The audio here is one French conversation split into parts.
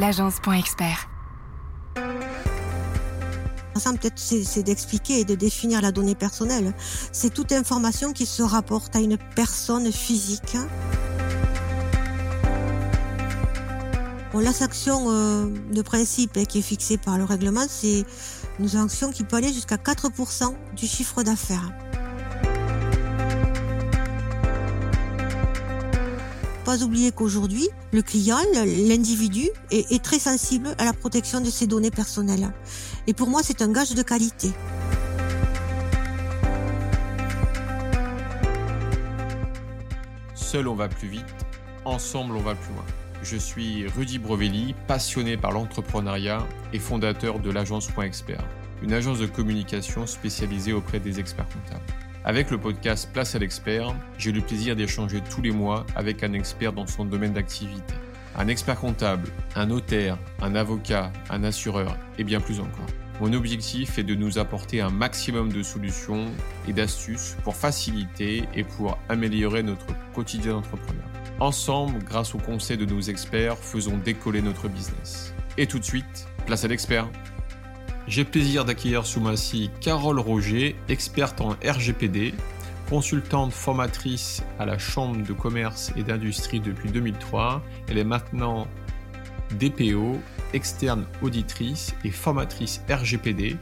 l'agence.expert. Peut-être, c'est d'expliquer et de définir la donnée personnelle. C'est toute information qui se rapporte à une personne physique. la sanction euh, de principe qui est fixée par le règlement, c'est une sanction qui peut aller jusqu'à 4% du chiffre d'affaires. Oublier qu'aujourd'hui, le client, l'individu, est, est, très sensible à la protection de ses données personnelles. Et pour moi, c'est un gage de qualité. Seul on va plus vite, ensemble on va plus loin. Je suis Rudy Brovelli, passionné par l'entrepreneuriat et fondateur de l'agence Point Expert, une agence de communication spécialisée auprès des experts comptables. Avec le podcast Place à l'expert, j'ai le plaisir d'échanger tous les mois avec un expert dans son domaine d'activité. Un expert comptable, un notaire, un avocat, un assureur et bien plus encore. Mon objectif est de nous apporter un maximum de solutions et d'astuces pour faciliter et pour améliorer notre quotidien d'entrepreneur. Ensemble, grâce au conseil de nos experts, faisons décoller notre business. Et tout de suite, place à l'expert. J'ai plaisir d'accueillir sous ma scie Carole Roger, experte en RGPD, consultante formatrice à la Chambre de commerce et d'industrie depuis 2003. Elle est maintenant DPO, externe auditrice et formatrice RGPD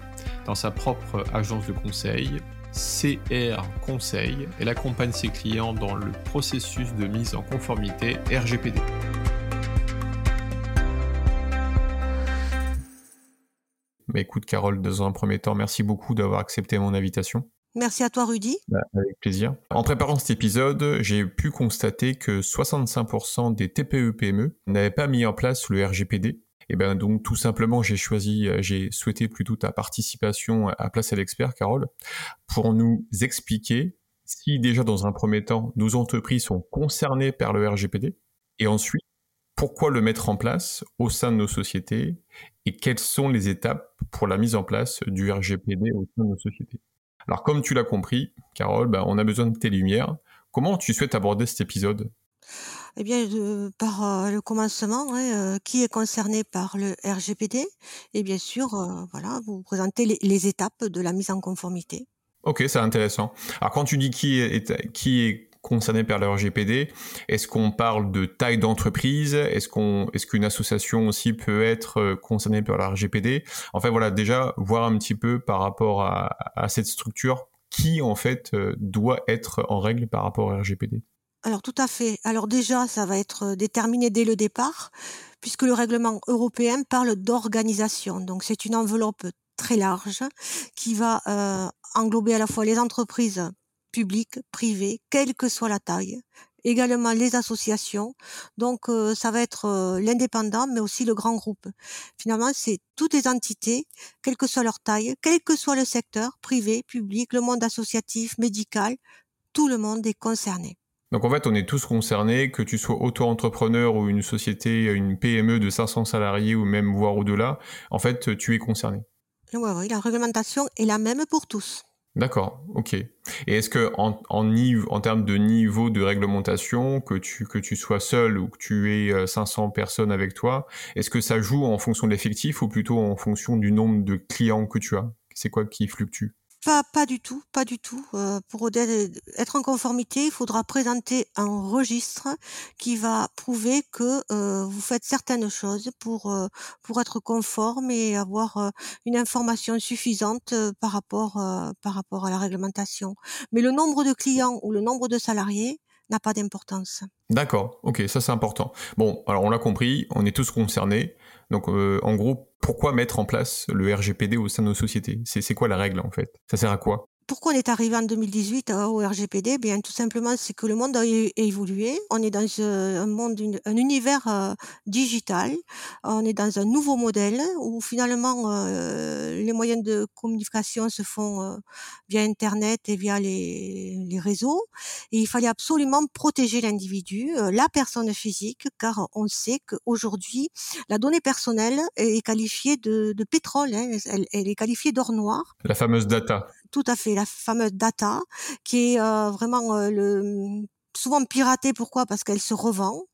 dans sa propre agence de conseil CR Conseil. Elle accompagne ses clients dans le processus de mise en conformité RGPD. Mais écoute Carole, dans un premier temps, merci beaucoup d'avoir accepté mon invitation. Merci à toi Rudy. Bah, avec plaisir. En préparant cet épisode, j'ai pu constater que 65% des TPE-PME n'avaient pas mis en place le RGPD et ben donc tout simplement j'ai choisi, euh, j'ai souhaité plutôt ta participation à Place à l'expert, Carole, pour nous expliquer si déjà dans un premier temps nos entreprises sont concernées par le RGPD et ensuite pourquoi le mettre en place au sein de nos sociétés et quelles sont les étapes pour la mise en place du RGPD au sein de nos sociétés? Alors comme tu l'as compris, Carole, ben, on a besoin de tes lumières. Comment tu souhaites aborder cet épisode? Eh bien, par euh, le commencement, hein, euh, qui est concerné par le RGPD Et bien sûr, euh, voilà, vous présentez les, étapes de la mise en conformité. Ok, c'est intéressant. Alors, quand tu dis qui est, qui est concerné par le RGPD, est-ce qu'on parle de taille d'entreprise? Est-ce qu'une association aussi peut être concernée par le RGPD Enfin voilà, déjà voir un petit peu par rapport à, à cette structure qui en fait doit être en règle par rapport au RGPD. Alors tout à fait. Alors déjà, ça va être déterminé dès le départ, puisque le règlement européen parle d'organisation. Donc c'est une enveloppe très large qui va englober à la fois les entreprises publiques, privées, quelle que soit la taille, également les associations. Donc ça va être l'indépendant, mais aussi le grand groupe. Finalement, c'est toutes les entités, quelle que soit leur taille, quel que soit le secteur, privé, public, le monde associatif, médical, tout le monde est concerné. Donc en fait, on est tous concernés, que tu sois auto-entrepreneur ou une société, une PME de 500 salariés ou même voire au-delà, en fait, tu es concerné. Oui, oui, la réglementation est la même pour tous. D'accord, ok. Et est-ce que en, en, termes de niveau de réglementation, que tu, que tu sois seul ou que tu aies 500 personnes avec toi, est-ce que ça joue en fonction de l'effectif ou plutôt en fonction du nombre de clients que tu as? C'est quoi qui fluctue? Pas, pas du tout, pas du tout. Euh, pour être en conformité, il faudra présenter un registre qui va prouver que euh, vous faites certaines choses pour euh, pour être conforme et avoir une information suffisante par rapport par rapport à la réglementation. Mais le nombre de clients ou le nombre de salariés n'a pas d'importance. D'accord, ok, ça c'est important. Bon, alors on l'a compris, on est tous concernés. Donc en gros, pourquoi mettre en place le RGPD au sein de nos sociétés? C'est quoi la règle en fait? Ça sert à quoi? Pourquoi on est arrivé en 2018 au RGPD Bien, tout simplement, c'est que le monde a évolué. On est dans un monde, un univers euh, digital. On est dans un nouveau modèle où finalement euh, les moyens de communication se font euh, via Internet et via les, réseaux. Et il fallait absolument protéger l'individu, la personne physique, car on sait qu'aujourd'hui, la donnée personnelle est qualifiée de, pétrole. Hein. Elle est qualifiée d'or noir. La fameuse data tout à fait la fameuse data, qui est euh, vraiment euh, souvent piratée. Pourquoi? Parce qu'elle se revend,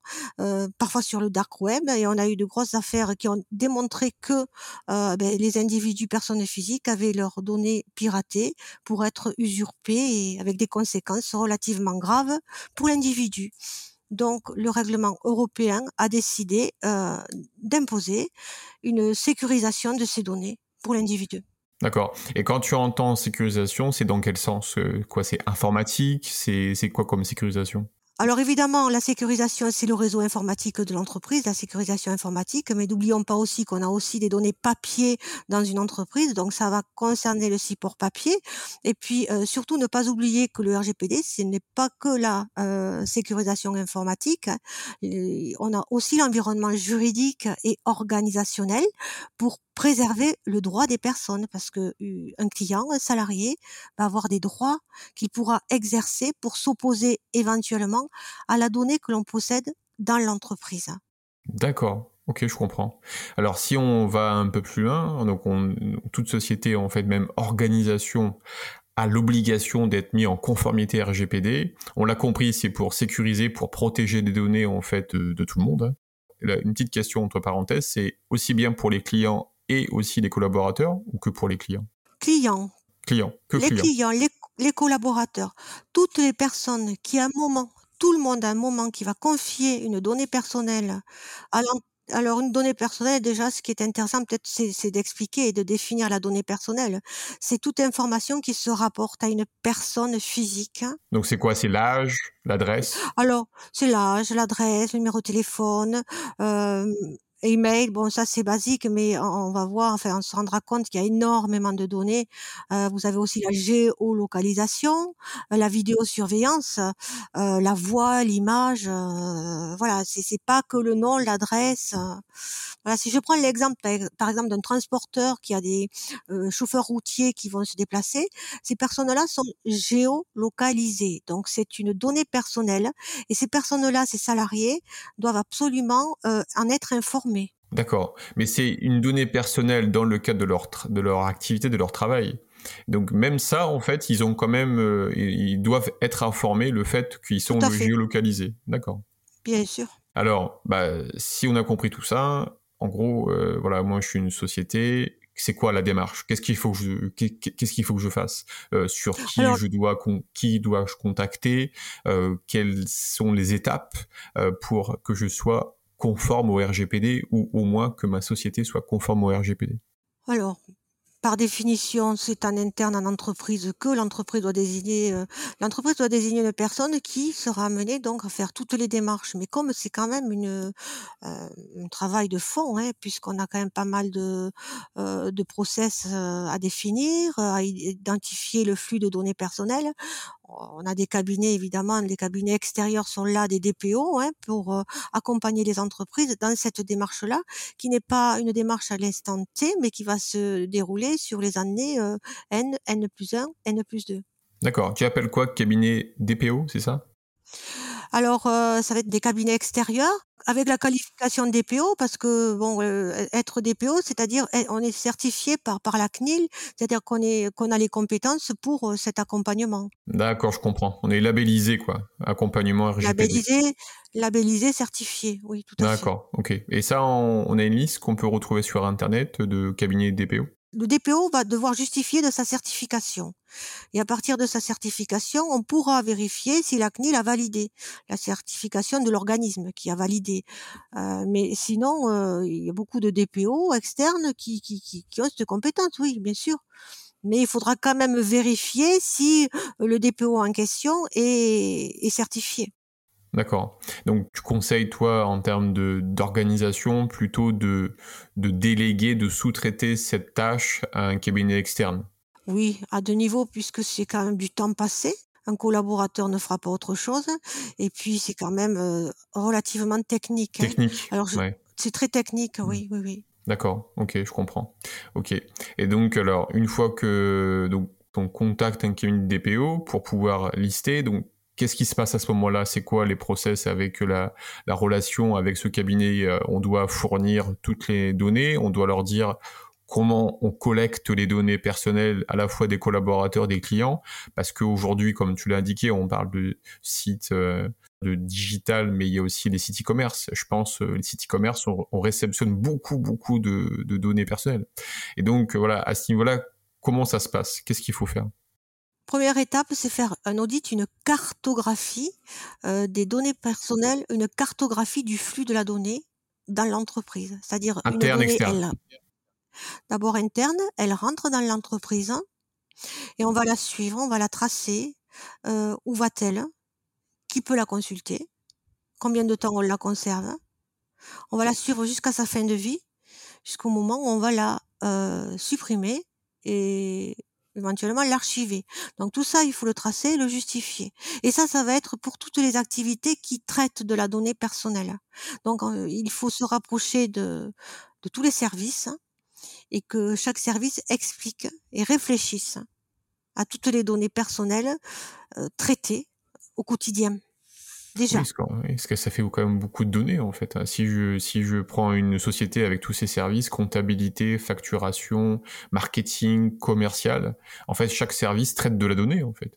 euh, parfois sur le dark web. Et on a eu de grosses affaires qui ont démontré que ben, les individus, personnes physiques, avaient leurs données piratées pour être usurpées et avec des conséquences relativement graves pour l'individu. Donc, le règlement européen a décidé d'imposer une sécurisation de ces données pour l'individu. D'accord. Et quand tu entends sécurisation, c'est dans quel sens euh, Quoi, c'est informatique C'est quoi comme sécurisation? Alors évidemment, la sécurisation, c'est le réseau informatique de l'entreprise, la sécurisation informatique, mais n'oublions pas aussi qu'on a aussi des données papier dans une entreprise, donc ça va concerner le support papier. Et puis euh, surtout ne pas oublier que le RGPD, ce n'est pas que la euh, sécurisation informatique, on a aussi l'environnement juridique et organisationnel pour préserver le droit des personnes parce que un client, un salarié va avoir des droits qu'il pourra exercer pour s'opposer éventuellement à la donnée que l'on possède dans l'entreprise. D'accord. Ok, je comprends. Alors, si on va un peu plus loin, donc on, toute société, en fait, même organisation, a l'obligation d'être mis en conformité RGPD. On l'a compris, c'est pour sécuriser, pour protéger des données en fait de, tout le monde. Hein. une petite question entre parenthèses, c'est aussi bien pour les clients et aussi les collaborateurs ou que pour les clients? Clients. Clients. Que les clients, les, collaborateurs. Toutes les personnes qui, à un moment, tout le monde à un moment qui va confier une donnée personnelle à alors une donnée personnelle, déjà, ce qui est intéressant peut-être, c'est d'expliquer et de définir la donnée personnelle. C'est toute information qui se rapporte à une personne physique. Donc c'est quoi? C'est l'âge, l'adresse? Alors c'est l'âge, l'adresse, le numéro de téléphone, euh, email, bon ça c'est basique, mais on, va voir, enfin on se rendra compte qu'il y a énormément de données. Euh, vous avez aussi la géolocalisation, euh, la vidéosurveillance, euh, la voix, l'image. Euh, voilà, c'est pas que le nom, l'adresse. voilà, si je prends l'exemple par, exemple d'un transporteur qui a des chauffeurs routiers qui vont se déplacer, ces personnes-là sont géolocalisées. Donc c'est une donnée personnelle et ces personnes-là, ces salariés, doivent absolument en être informés D'accord. Mais c'est une donnée personnelle dans le cadre de leur, de leur activité, de leur travail. Donc même ça, en fait, ils ont quand même, euh, ils doivent être informés le fait qu'ils sont géolocalisés. D'accord. Bien sûr. Alors, bah, si on a compris tout ça, en gros, euh, voilà, moi je suis une société. C'est quoi la démarche? Qu'est-ce qu'il faut que je qu'est-ce qu'il faut que je fasse? Euh, Sur qui je dois qui dois-je contacter? Quelles sont les étapes pour que je sois conforme au RGPD ou au moins que ma société soit conforme au RGPD Alors, par définition, c'est en interne en entreprise que l'entreprise doit désigner euh, l'entreprise doit désigner une personne qui sera amenée donc à faire toutes les démarches. Mais comme c'est quand même une euh, un travail de fond, hein, puisqu'on a quand même pas mal de euh, de process à définir, à identifier le flux de données personnelles, on a des cabinets, évidemment, les cabinets extérieurs sont là, des DPO, hein, pour euh, accompagner les entreprises dans cette démarche-là, qui n'est pas une démarche à l'instant T, mais qui va se dérouler sur les années euh, N, N plus 1, N plus 2. D'accord. Tu appelles quoi cabinet DPO, c'est ça? Alors, euh, ça va être des cabinets extérieurs avec la qualification DPO parce que bon, euh, être DPO, c'est-à-dire eh, on est certifié par par la CNIL, c'est-à-dire qu'on est qu'on a les compétences pour euh, cet accompagnement. D'accord, je comprends. On est labellisé quoi, accompagnement RGPD. Labellisé, labellisé, certifié, oui, tout à fait. D'accord, ok. Et ça, on, a une liste qu'on peut retrouver sur internet de cabinets DPO le DPO va devoir justifier de sa certification. Et à partir de sa certification, on pourra vérifier si la CNIL a validé la certification de l'organisme qui a validé. Euh, mais sinon, euh, il y a beaucoup de DPO externes qui, ont cette compétence, oui, bien sûr. Mais il faudra quand même vérifier si le DPO en question est, est certifié. D'accord. Donc tu conseilles, toi, en termes d'organisation, plutôt de, de déléguer, de sous-traiter cette tâche à un cabinet externe? Oui, à deux niveaux, puisque c'est quand même du temps passé. Un collaborateur ne fera pas autre chose. Et puis, c'est quand même euh, relativement technique. Hein. Technique. C'est très technique, oui, mmh. oui, oui. D'accord, ok, je comprends. Ok. Et donc, alors, une fois que donc, on contacte un cabinet de DPO pour pouvoir lister, donc Qu'est-ce qui se passe à ce moment-là? C'est quoi les process avec la, relation avec ce cabinet euh, On doit fournir toutes les données, on doit leur dire comment on collecte les données personnelles à la fois des collaborateurs, des clients, parce qu'aujourd'hui, comme tu l'as indiqué, on parle de sites euh, de digital, mais il y a aussi les sites e-commerce. Je pense euh, les sites e-commerce, on, réceptionne beaucoup, beaucoup de, données personnelles. Et donc, voilà, à ce niveau-là, comment ça se passe? Qu'est-ce qu'il faut faire? Première étape, c'est faire un audit, une cartographie euh, des données personnelles, une cartographie du flux de la donnée dans l'entreprise, c'est-à-dire une donnée, D'abord interne, elle rentre dans l'entreprise et on va la suivre, on va la tracer. Euh, où va-t-elle Qui peut la consulter Combien de temps on la conserve On va la suivre jusqu'à sa fin de vie, jusqu'au moment où on va la euh, supprimer et éventuellement l'archiver. Donc tout ça, il faut le tracer et le justifier. Et ça, ça va être pour toutes les activités qui traitent de la donnée personnelle. Donc euh, il faut se rapprocher de, de tous les services et que chaque service explique et réfléchisse à toutes les données personnelles euh, traitées au quotidien. Déjà. est-ce que ça fait quand même beaucoup de données en fait hein. Si je si je prends une société avec tous ses services, comptabilité, facturation, marketing, commercial, en fait chaque service traite de la donnée en fait.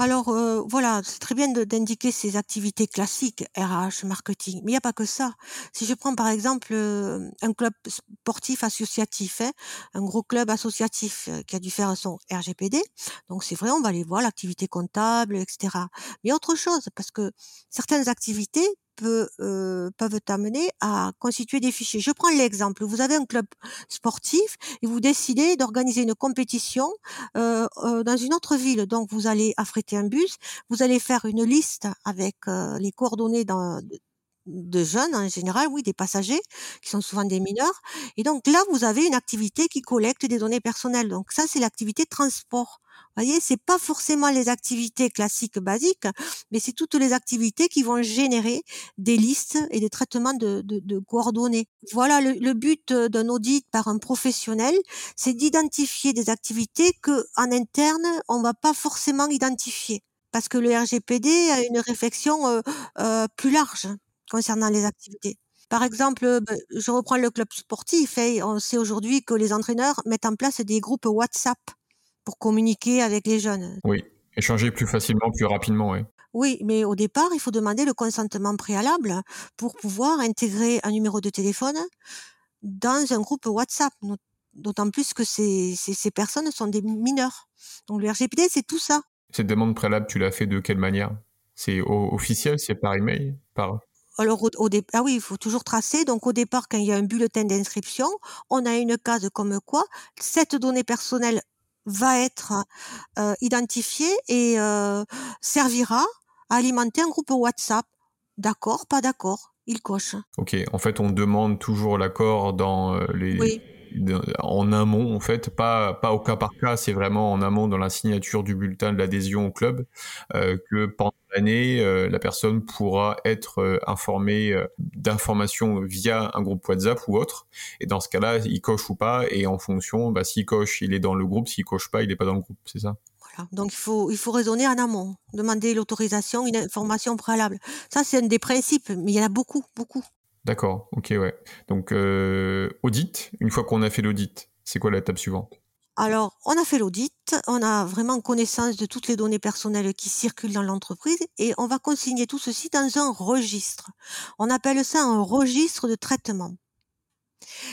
Alors euh, voilà, c'est très bien d'indiquer ces activités classiques, RH, marketing, mais il n'y a pas que ça. Si je prends par exemple euh, un club sportif associatif, hein, un gros club associatif euh, qui a dû faire son RGPD, donc c'est vrai, on va aller voir l'activité comptable, etc. Mais autre chose, parce que certaines activités euh, peuvent amener à constituer des fichiers. Je prends l'exemple, vous avez un club sportif et vous décidez d'organiser une compétition euh, euh, dans une autre ville. Donc vous allez affréter un bus, vous allez faire une liste avec les coordonnées dans, de jeunes en général, oui, des passagers qui sont souvent des mineurs. Et donc là, vous avez une activité qui collecte des données personnelles. Donc ça, c'est l'activité transport. Vous voyez, c'est pas forcément les activités classiques basiques, mais c'est toutes les activités qui vont générer des listes et des traitements de, de, coordonnées. Voilà, le, le but d'un audit par un professionnel, c'est d'identifier des activités que en interne on va pas forcément identifier, parce que le RGPD a une réflexion euh, euh, plus large concernant les activités. Par exemple, ben, je reprends le club sportif et on sait aujourd'hui que les entraîneurs mettent en place des groupes WhatsApp pour communiquer avec les jeunes. Oui, échanger plus facilement, plus rapidement, oui. Oui, mais au départ, il faut demander le consentement préalable pour pouvoir intégrer un numéro de téléphone dans un groupe WhatsApp, d'autant plus que ces, ces, personnes sont des mineurs. Donc le RGPD, c'est tout ça. Cette demande préalable, tu l'as fait de quelle manière? C'est officiel, c'est par email par... Alors, au, ah oui, il faut toujours tracer. Donc, au départ, quand il y a un bulletin d'inscription, on a une case comme quoi cette donnée personnelle va être euh, identifiée et euh, servira à alimenter un groupe WhatsApp. D'accord, pas d'accord, il coche. Ok, en fait, on demande toujours l'accord dans euh, les, en amont en fait, pas pas au cas par cas, c'est vraiment en amont dans la signature du bulletin de l'adhésion au club euh, que pendant l'année euh, la personne pourra être euh, informée d'informations via un groupe WhatsApp ou autre. Et dans ce cas-là, il coche ou pas et en fonction, bah, s'il coche, il est dans le groupe, s'il coche pas, il n'est pas dans le groupe, c'est ça. Voilà. Donc il faut il faut raisonner en amont, demander l'autorisation, une information préalable. Ça c'est un des principes, mais il y en a beaucoup, beaucoup. D'accord, ok, ouais. Donc, euh, audit, une fois qu'on a fait l'audit, c'est quoi l'étape suivante? Alors, on a fait l'audit, on a vraiment connaissance de toutes les données personnelles qui circulent dans l'entreprise et on va consigner tout ceci dans un registre. On appelle ça un registre de traitement.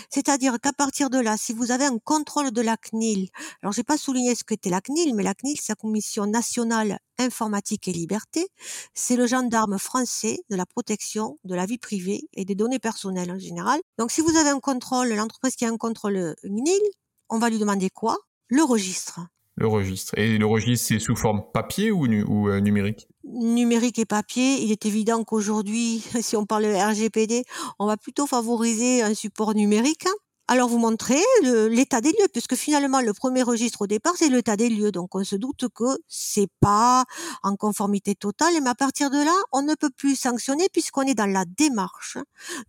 C'est-à-dire qu'à partir de là, si vous avez un contrôle de la CNIL, alors j'ai pas souligné ce qu'était la CNIL, mais la CNIL, c'est la Commission nationale informatique et liberté, c'est le gendarme français de la protection de la vie privée et des données personnelles en général. Donc si vous avez un contrôle, l'entreprise qui a un contrôle CNIL, on va lui demander quoi? Le registre. Le registre. Et le registre, c'est sous forme papier ou, euh, numérique? Numérique et papier. Il est évident qu'aujourd'hui, si on parle RGPD, on va plutôt favoriser un support numérique. Alors vous montrez l'état des lieux, puisque finalement le premier registre au départ c'est l'état des lieux, donc on se doute que c'est pas en conformité totale, mais à partir de là on ne peut plus sanctionner puisqu'on est dans la démarche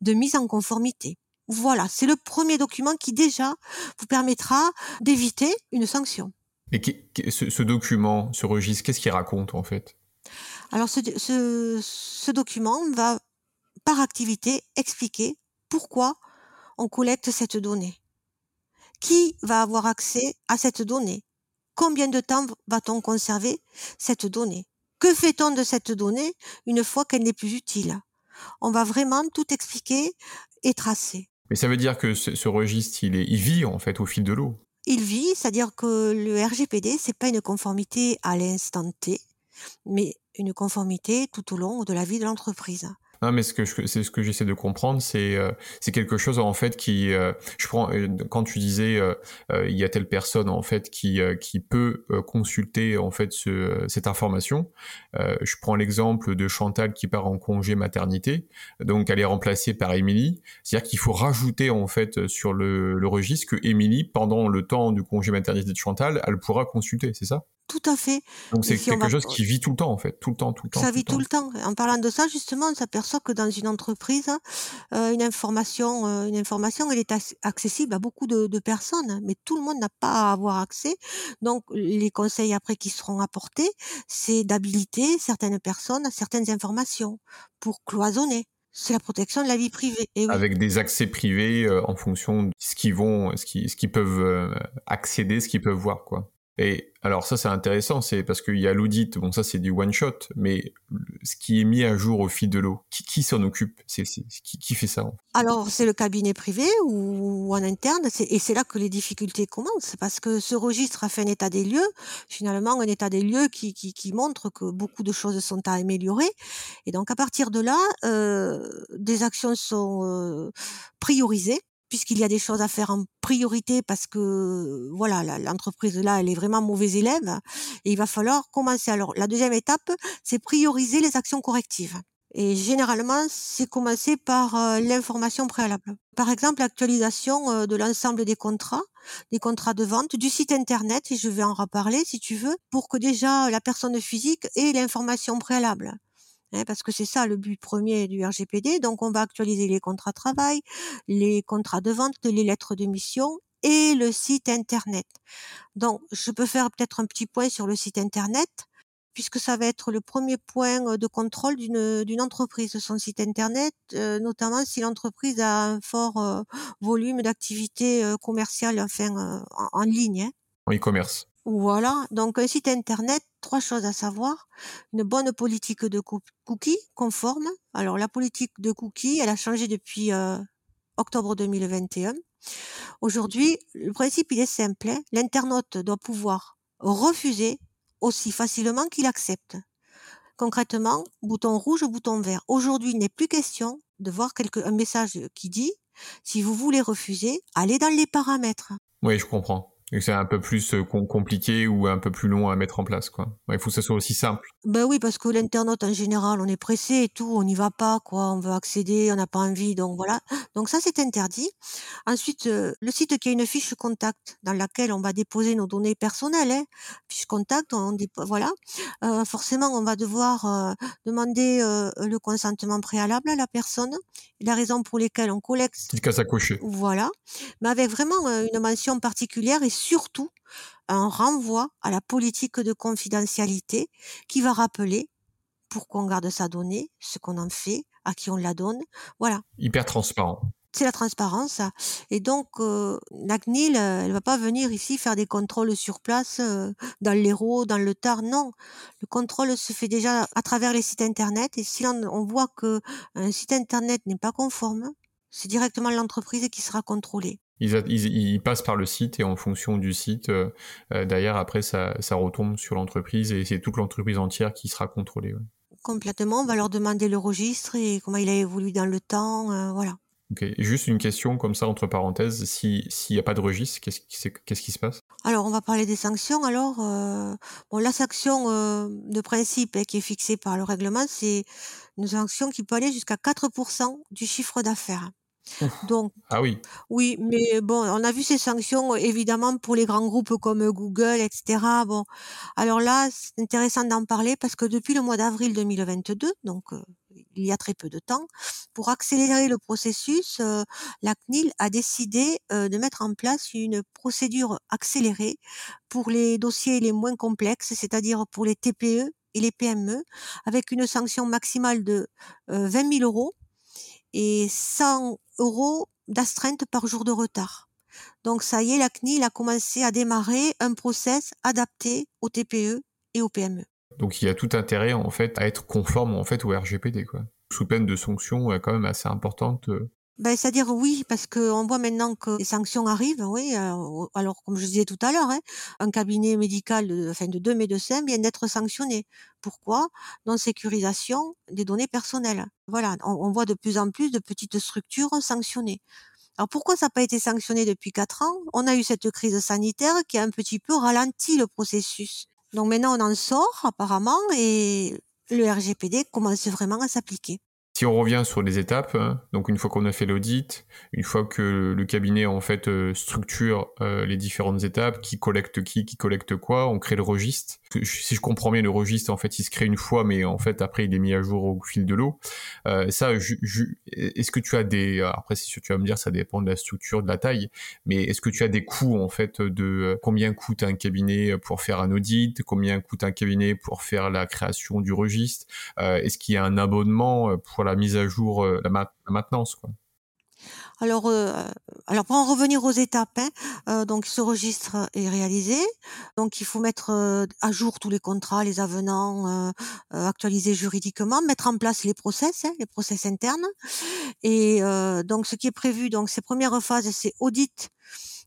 de mise en conformité. Voilà, c'est le premier document qui déjà vous permettra d'éviter une sanction. Et ce, document, ce registre, qu'est-ce qu'il raconte en fait? Alors ce, ce, document va, par activité, expliquer pourquoi on collecte cette donnée. Qui va avoir accès à cette donnée? Combien de temps va-t-on conserver cette donnée? Que fait-on de cette donnée une fois qu'elle n'est plus utile? On va vraiment tout expliquer et tracer. Mais ça veut dire que ce, registre, il, est, il vit en fait au fil de l'eau. Il vit, c'est-à-dire que le RGPD, c'est pas une conformité à l'instant T, mais une conformité tout au long de la vie de l'entreprise. Non, mais ce que c'est ce que j'essaie de comprendre, c'est euh, quelque chose en fait qui euh, je prends euh, quand tu disais il y a telle personne en fait qui peut consulter en fait ce, cette information. je prends l'exemple de Chantal qui part en congé maternité, donc elle est remplacée par Émilie. C'est-à-dire qu'il faut rajouter en fait sur le, le registre que Émilie pendant le temps du congé maternité de Chantal, elle pourra consulter, c'est ça? Tout à fait. Donc c'est quelque chose qui vit tout le temps en fait, tout le temps, tout le temps. Ça vit tout le temps. En parlant de ça, justement, on s'aperçoit que dans une entreprise, euh, une information, euh, une information, elle est accessible à beaucoup de, de, personnes, mais tout le monde n'a pas à avoir accès. Donc les conseils après qui seront apportés, c'est d'habiliter certaines personnes à certaines informations pour cloisonner. C'est la protection de la vie privée. Et Avec des accès privés euh, en fonction de ce qu'ils vont, ce qu'ils, ce qu'ils peuvent accéder, ce qu'ils peuvent voir, quoi. Et alors ça c'est intéressant, c'est parce qu'il y a l'audit, bon ça c'est du one shot, mais ce qui est mis à jour au fil de l'eau, qui, s'en occupe? C'est, qui, qui, fait ça Alors c'est le cabinet privé ou, en interne, et c'est là que les difficultés commencent, parce que ce registre a fait un état des lieux, finalement un état des lieux qui, qui, qui montre que beaucoup de choses sont à améliorer, et donc à partir de là, euh, des actions sont euh, priorisées puisqu'il y a des choses à faire en priorité parce que voilà l'entreprise là elle est vraiment mauvais élève il va falloir commencer. Alors la deuxième étape c'est prioriser les actions correctives. Et généralement c'est commencer par euh, l'information préalable. Par exemple l'actualisation euh, de l'ensemble des contrats des contrats de vente du site internet et je vais en reparler si tu veux pour que déjà la personne physique ait l'information préalable Hein, parce que c'est ça le but premier du RGPD. Donc, on va actualiser les contrats de travail, les contrats de vente, les lettres de mission et le site Internet. Donc, je peux faire peut-être un petit point sur le site Internet, puisque ça va être le premier point de contrôle d'une entreprise, son site Internet, notamment si l'entreprise a un fort volume d'activité commerciale enfin, en, ligne. Hein. En e-commerce. Voilà, donc un site internet, trois choses à savoir. Une bonne politique de cookies conforme. Alors la politique de cookies, elle a changé depuis euh, octobre 2021. Aujourd'hui, le principe, il est simple. Hein. L'internaute doit pouvoir refuser aussi facilement qu'il accepte. Concrètement, bouton rouge, bouton vert. Aujourd'hui, il n'est plus question de voir un message qui dit, si vous voulez refuser, allez dans les paramètres. Oui, je comprends. Et c'est un peu plus euh, compliqué ou un peu plus long à mettre en place, quoi. Il faut que ça soit aussi simple. Ben oui, parce que l'internaute en général, on est pressé et tout, on n'y va pas, quoi. On veut accéder, on n'a pas envie, donc voilà. Donc ça, c'est interdit. Ensuite, euh, le site qui a une fiche contact dans laquelle on va déposer nos données personnelles, hein. fiche contact, on voilà. Euh, forcément, on va devoir euh, demander le consentement préalable à la personne, la raison pour lesquelles on collecte. Petite case à cocher. Voilà, mais avec vraiment une mention particulière et surtout un renvoi à la politique de confidentialité qui va rappeler pourquoi on garde sa donnée, ce qu'on en fait, à qui on la donne. Voilà. Hyper transparent. C'est la transparence. Et donc, euh, la CNIL, euh, elle va pas venir ici faire des contrôles sur place euh, dans l'Hérault, dans le Tar. Non, le contrôle se fait déjà à travers les sites internet. Et si on, voit que un site internet n'est pas conforme, c'est directement l'entreprise qui sera contrôlée. Ils, passent par le site et en fonction du site, euh, euh, derrière, après, ça, retombe sur l'entreprise et c'est toute l'entreprise entière qui sera contrôlée. Complètement, on va leur demander le registre et comment il a évolué dans le temps, euh, voilà. Ok, juste une question comme ça entre parenthèses, s'il n'y a pas de registre, qu'est-ce qui, se passe? Alors, on va parler des sanctions. Alors, bon, la sanction de principe hein, qui est fixée par le règlement, c'est une sanction qui peut aller jusqu'à 4% du chiffre d'affaires. Donc, ah oui. Oui, mais bon, on a vu ces sanctions évidemment pour les grands groupes comme Google, etc. Bon, alors là, c'est intéressant d'en parler parce que depuis le mois d'avril 2022, donc il y a très peu de temps, pour accélérer le processus, la CNIL a décidé de mettre en place une procédure accélérée pour les dossiers les moins complexes, c'est-à-dire pour les TPE et les PME, avec une sanction maximale de 20 000 euros et 100 euros d'astreinte par jour de retard. Donc ça y est, la CNIL a commencé à démarrer un process adapté aux TPE et aux PME. Donc il y a tout intérêt en fait à être conforme en fait au RGPD quoi. Sous peine de sanctions quand même assez importantes euh, ben, c'est-à-dire oui, parce qu'on voit maintenant que les sanctions arrivent, oui. Alors, alors comme je disais tout à l'heure, hein, un cabinet médical, de, enfin de deux médecins vient d'être sanctionné. Pourquoi? Non sécurisation des données personnelles. Voilà, on, on, voit de plus en plus de petites structures sanctionnées. Alors pourquoi ça n'a pas été sanctionné depuis quatre ans? On a eu cette crise sanitaire qui a un petit peu ralenti le processus. Donc maintenant on en sort apparemment et le RGPD commence vraiment à s'appliquer. Si on revient sur les étapes, hein, donc une fois qu'on a fait l'audit, une fois que le cabinet en fait euh, structure euh, les différentes étapes, qui collecte qui, qui collecte quoi, on crée le registre. Si je comprends bien, le registre en fait il se crée une fois, mais en fait après il est mis à jour au fil de l'eau. Euh, ça, est-ce que tu as des après si tu vas me dire ça dépend de la structure, de la taille, mais est-ce que tu as des coûts en fait de combien coûte un cabinet pour faire un audit, combien coûte un cabinet pour faire la création du registre, est-ce qu'il y a un abonnement pour la mise à jour, euh, la, maintenance. Quoi. Alors, euh, alors pour en revenir aux étapes, hein, euh, donc ce registre est réalisé, donc il faut mettre à jour tous les contrats, les avenants, actualiser juridiquement, mettre en place les process, hein, les process internes, et donc ce qui est prévu, donc ces premières phases, c'est audit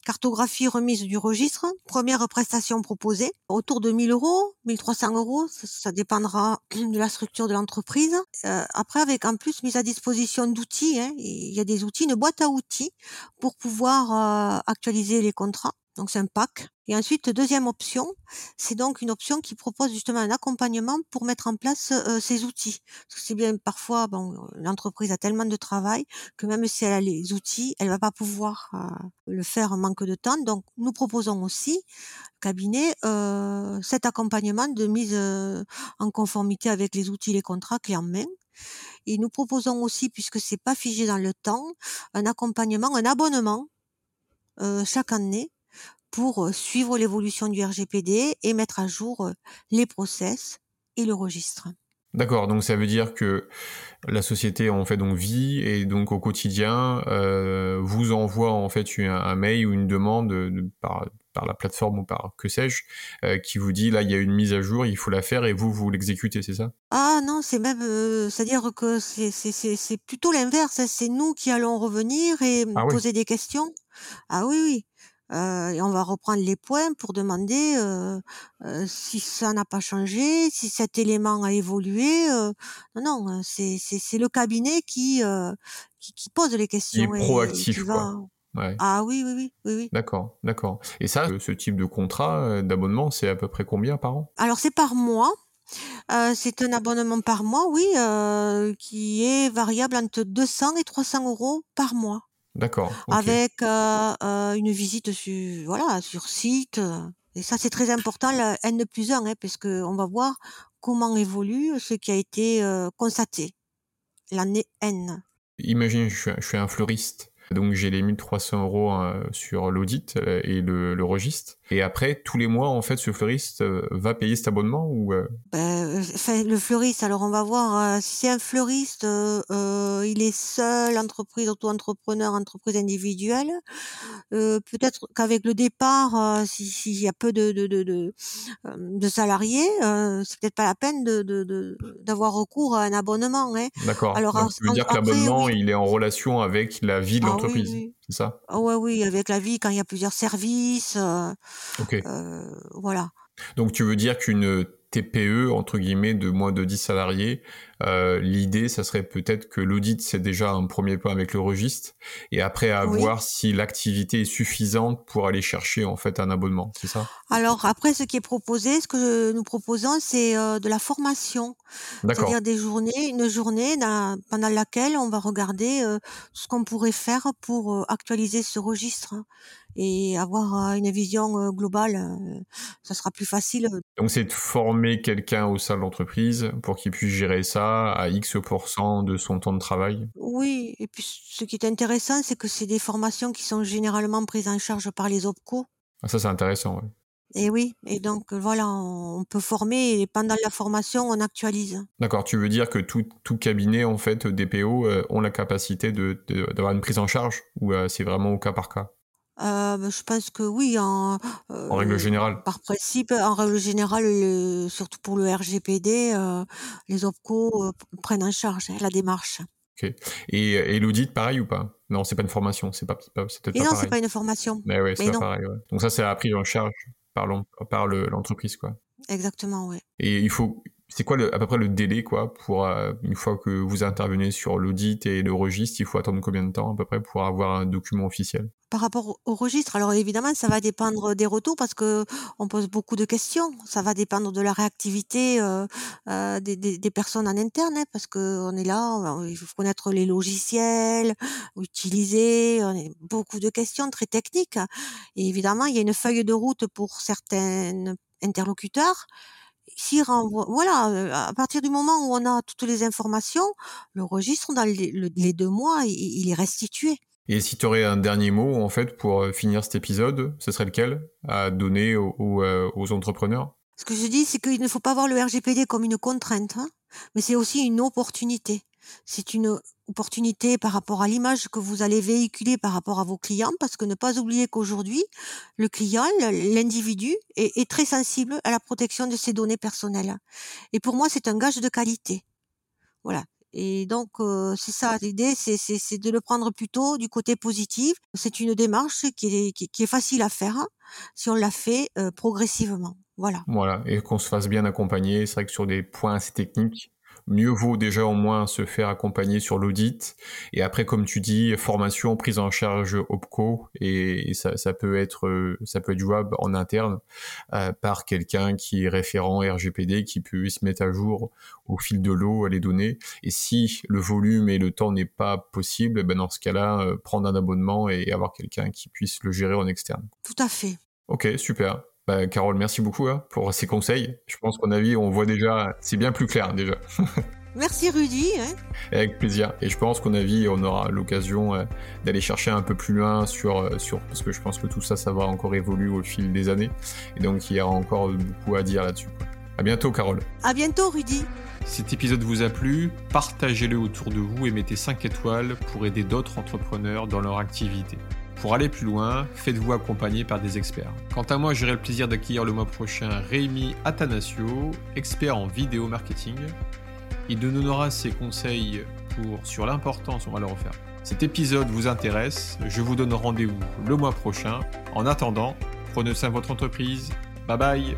Cartographie remise du registre, première prestation proposée, autour de 1000 euros, 1300 euros, ça, dépendra de la structure de l'entreprise. Euh, après, avec en plus mise à disposition d'outils, hein, il y a des outils, une boîte à outils pour pouvoir euh, actualiser les contrats. Donc c'est un pack. Et ensuite, deuxième option, c'est donc une option qui propose justement un accompagnement pour mettre en place euh, ces outils. Parce que c'est bien parfois, bon, l'entreprise a tellement de travail que même si elle a les outils, elle va pas pouvoir euh, le faire en manque de temps. Donc nous proposons aussi, cabinet, euh, cet accompagnement de mise en conformité avec les outils, les contrats clés en main. Et nous proposons aussi, puisque c'est pas figé dans le temps, un accompagnement, un abonnement chaque année pour suivre l'évolution du RGPD et mettre à jour les process et le registre. D'accord, donc ça veut dire que la société en fait donc vit et donc au quotidien euh, vous envoie en fait un, mail ou une demande de, par, par, la plateforme ou par que sais-je euh, qui vous dit là il y a une mise à jour, il faut la faire et vous vous l'exécutez, c'est ça? Ah non, c'est même c'est-à-dire que c'est plutôt l'inverse, hein. c'est nous qui allons revenir et ah poser des questions. Ah oui oui. Euh, et on va reprendre les points pour demander euh, euh, si ça n'a pas changé, si cet élément a évolué. non, non, c'est le cabinet qui, qui, qui pose les questions. Il est proactif, quoi. Ouais. Ah oui, oui, oui, oui. oui. D'accord, d'accord. Et ça, ce type de contrat d'abonnement, c'est à peu près combien par an? Alors c'est par mois. Euh, c'est un abonnement par mois, oui, euh, qui est variable entre 200 et 300 euros par mois. D'accord. Avec euh, euh, une visite sur, voilà, sur site. Euh, et ça, c'est très important, le N plus 1, hein, parce qu'on va voir comment évolue ce qui a été constaté l'année N. Imagine, je suis un fleuriste donc j'ai les 1300 euros euh, sur l'audit et le, registre. Et après, tous les mois, en fait, ce fleuriste euh, va payer cet abonnement ou ben, Le fleuriste, alors on va voir si c'est un fleuriste, il est seul, entreprise, auto-entrepreneur, entreprise individuelle. Peut-être qu'avec le départ, s'il y a peu de, de, de, de, salariés, c'est peut-être pas la peine de d'avoir recours à un abonnement. Hein. D'accord. Alors, Donc, ça veut dire que l'abonnement, il est en relation avec la vie de ah oui, c'est ça? Ouais, oui, avec la vie, quand il y a plusieurs services. Euh, euh, voilà. Donc tu veux dire qu'une TPE, entre guillemets, de moins de 10 salariés, euh, l'idée, ça serait peut-être que l'audit, c'est déjà un premier pas avec le registre, et après à voir si l'activité est suffisante pour aller chercher en fait un abonnement, c'est ça? Alors après, ce qui est proposé, ce que nous proposons, c'est euh, de la formation, c'est-à-dire des journées, une journée pendant laquelle on va regarder euh, ce qu'on pourrait faire pour actualiser ce registre et avoir une vision globale, ça sera plus facile. Donc c'est de former quelqu'un au sein de l'entreprise pour qu'il puisse gérer ça à X% de son temps de travail Oui, et puis ce qui est intéressant, c'est que c'est des formations qui sont généralement prises en charge par les OPCO. Ah, ça c'est intéressant, oui. Et oui, et donc voilà, on peut former et pendant la formation, on actualise. D'accord, tu veux dire que tout, tout cabinet en fait DPO ont la capacité d'avoir de, d'avoir une prise en charge ou c'est vraiment au cas par cas? Heu, bah, je pense que oui, en, En règle générale? par principe, en règle générale, le surtout pour le RGPD, les OPCO, prennent en charge, hein, la démarche. OK et et l'audit pareil ou pas? Non, c'est pas une formation, c'est pas c'est pas c'est peut-être Et pas non, c'est pareil. pas une formation. Mais ouais, c'est Mais pas non, pareil, ouais. Donc ça, c'est à pris en charge par l'en par le l'entreprise, quoi exactement, ouais. et il faut c'est quoi le à peu près le délai, quoi, pour, heu, une fois que vous intervenez sur l'audit et le registre, il faut attendre combien de temps à peu près pour avoir un document officiel? Par rapport au registre, alors évidemment, ça va dépendre des retours parce qu'on pose beaucoup de questions. Ça va dépendre de la réactivité, heu heu, des des des personnes en interne, hein, parce qu'on est là, il faut connaître les logiciels, utiliser, on est beaucoup de questions très techniques évidemment, il y a une feuille de route pour certains interlocuteurs. Voilà, à partir du moment où on a toutes les informations, le registre dans les le les 2 mois, il il est restitué. Et si tu aurais un dernier mot, en fait, pour, finir cet épisode, ce serait lequel à donner aux aux, heu, aux entrepreneurs? Ce que je dis, c'est qu'il ne faut pas voir le RGPD comme une contrainte, hein, mais c'est aussi une opportunité. C'est une opportunité par rapport à l'image que vous allez véhiculer par rapport à vos clients, parce que ne pas oublier qu'aujourd'hui, le client, l'individu, est, très sensible à la protection de ses données personnelles. Et pour moi, c'est un gage de qualité. Voilà. Et donc, heu, c'est ça l'idée, c'est de le prendre plutôt du côté positif. C'est une démarche qui est qui est facile à faire, si on la fait, heu, progressivement. Voilà. Voilà et qu'on se fasse bien accompagner. C'est vrai que sur des points assez techniques, mieux vaut déjà au moins se faire accompagner sur l'audit et après comme tu dis, formation, prise en charge OPCO et ça ça peut être, heu, ça peut être jouable en interne, heu, par quelqu'un qui est référent RGPD, qui peut se mettre à jour au fil de l'eau les données et si le volume et le temps n'est pas possible, eh ben dans ce cas-là, heu, prendre un abonnement et avoir quelqu'un qui puisse le gérer en externe. Tout à fait. OK, super. Bah, Carole, merci beaucoup hein, pour ces conseils. Je pense qu'en avis, on voit déjà, c'est bien plus clair déjà. Merci Rudy, hein. Avec plaisir. Et je pense qu'en avis, on aura l'occasion euh, d'aller chercher un peu plus loin sur, euh, sur, parce que je pense que tout ça, ça va encore évoluer au fil des années. Et donc, il y aura encore beaucoup à dire là-dessus. À bientôt, Carole. À bientôt Rudy. Cet épisode vous a plu, partagez-le autour de vous et mettez 5 étoiles pour aider d'autres entrepreneurs dans leur activité. Pour aller plus loin, faites-vous accompagner par des experts. Quant à moi, j'aurai le plaisir d'accueillir le mois prochain Rémi Atanasio, expert en vidéo marketing. Il nous donnera ses conseils sur l'importance, on va le refaire. Cet épisode vous intéresse, je vous donne rendez-vous le mois prochain. En attendant, prenez soin de votre entreprise. Bye bye